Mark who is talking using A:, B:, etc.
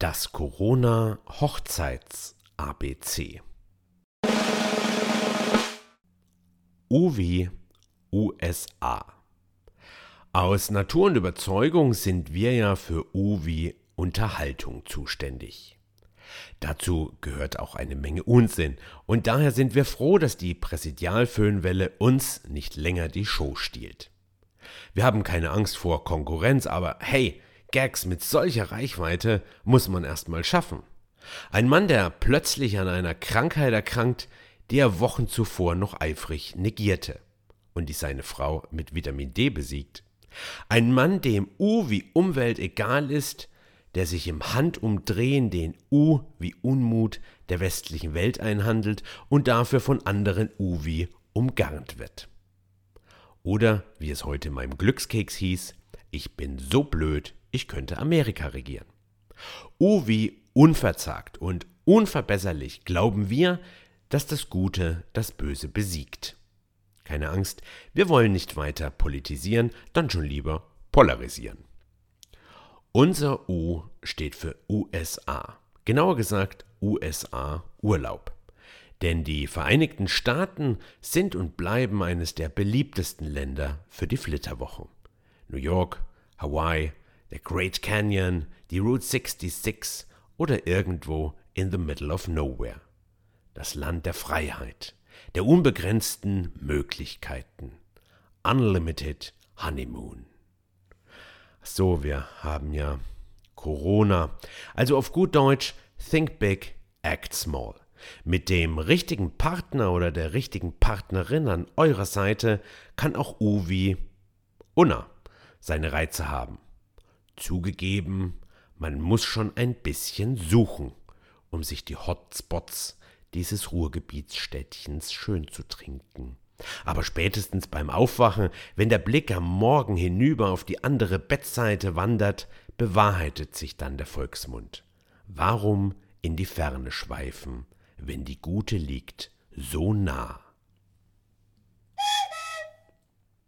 A: Das Corona Hochzeits ABC U wie USA Aus Natur und Überzeugung sind wir ja für U wie Unterhaltung zuständig. Dazu gehört auch eine Menge Unsinn, und daher sind wir froh, dass die Präsidialföhnwelle uns nicht länger die Show stiehlt. Wir haben keine Angst vor Konkurrenz, aber hey, Gags mit solcher Reichweite muss man erst mal schaffen. Ein Mann, der plötzlich an einer Krankheit erkrankt, die er Wochen zuvor noch eifrig negierte und die seine Frau mit Vitamin D besiegt. Ein Mann, dem U wie Umwelt egal ist, der sich im Handumdrehen den U wie Unmut der westlichen Welt einhandelt und dafür von anderen U wie umgarnt wird. Oder, wie es heute in meinem Glückskeks hieß, ich bin so blöd, ich könnte Amerika regieren. U wie unverzagt und unverbesserlich glauben wir, dass das Gute das Böse besiegt. Keine Angst, wir wollen nicht weiter politisieren, dann schon lieber polarisieren. Unser U steht für USA. Genauer gesagt USA Urlaub. Denn die Vereinigten Staaten sind und bleiben eines der beliebtesten Länder für die Flitterwochen. New York, Hawaii, der Great Canyon, die Route 66 oder irgendwo in the middle of nowhere. Das Land der Freiheit, der unbegrenzten Möglichkeiten. Unlimited Honeymoon. So, wir haben ja Corona. Also auf gut Deutsch, think big, act small. Mit dem richtigen Partner oder der richtigen Partnerin an eurer Seite kann auch Uwi Unna seine Reize haben. Zugegeben, man muss schon ein bisschen suchen, um sich die Hotspots dieses Ruhrgebietsstädtchens schön zu trinken. Aber spätestens beim Aufwachen, wenn der Blick am Morgen hinüber auf die andere Bettseite wandert, bewahrheitet sich dann der Volksmund. Warum in die Ferne schweifen, wenn die Gute liegt so nah?